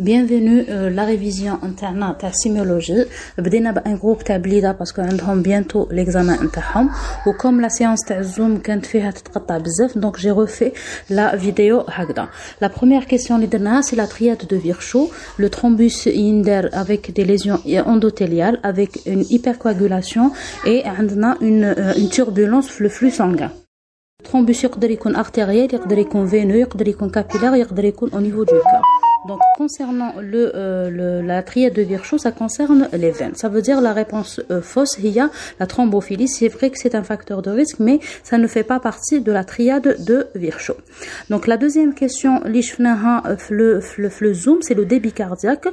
Bienvenue à la révision interne de sémiologie. بدينا بان جروب تاع بليده باسكو عندهم bientôt l'examen نتاعهم وكم لا séance تاع زوم كانت فيها تتقطع بزاف donc j'ai refait la vidéo هكذا. La première question اللي درناها c'est la triade de Virchow, le thrombus يندار avec des lésions endothéliales avec une hypercoagulation et عندنا une une turbulence في le flux sanguin. Le thrombus يقدر يكون artériel, يقدر يكون veineux, يقدر يكون capillaire, يقدر يكون au niveau du cœur. Donc, concernant le, euh, le, la triade de Virchow, ça concerne les veines. Ça veut dire la réponse euh, fausse, il y a la thrombophilie. C'est vrai que c'est un facteur de risque, mais ça ne fait pas partie de la triade de Virchow. Donc, la deuxième question, le, le, le zoom, c'est le débit cardiaque.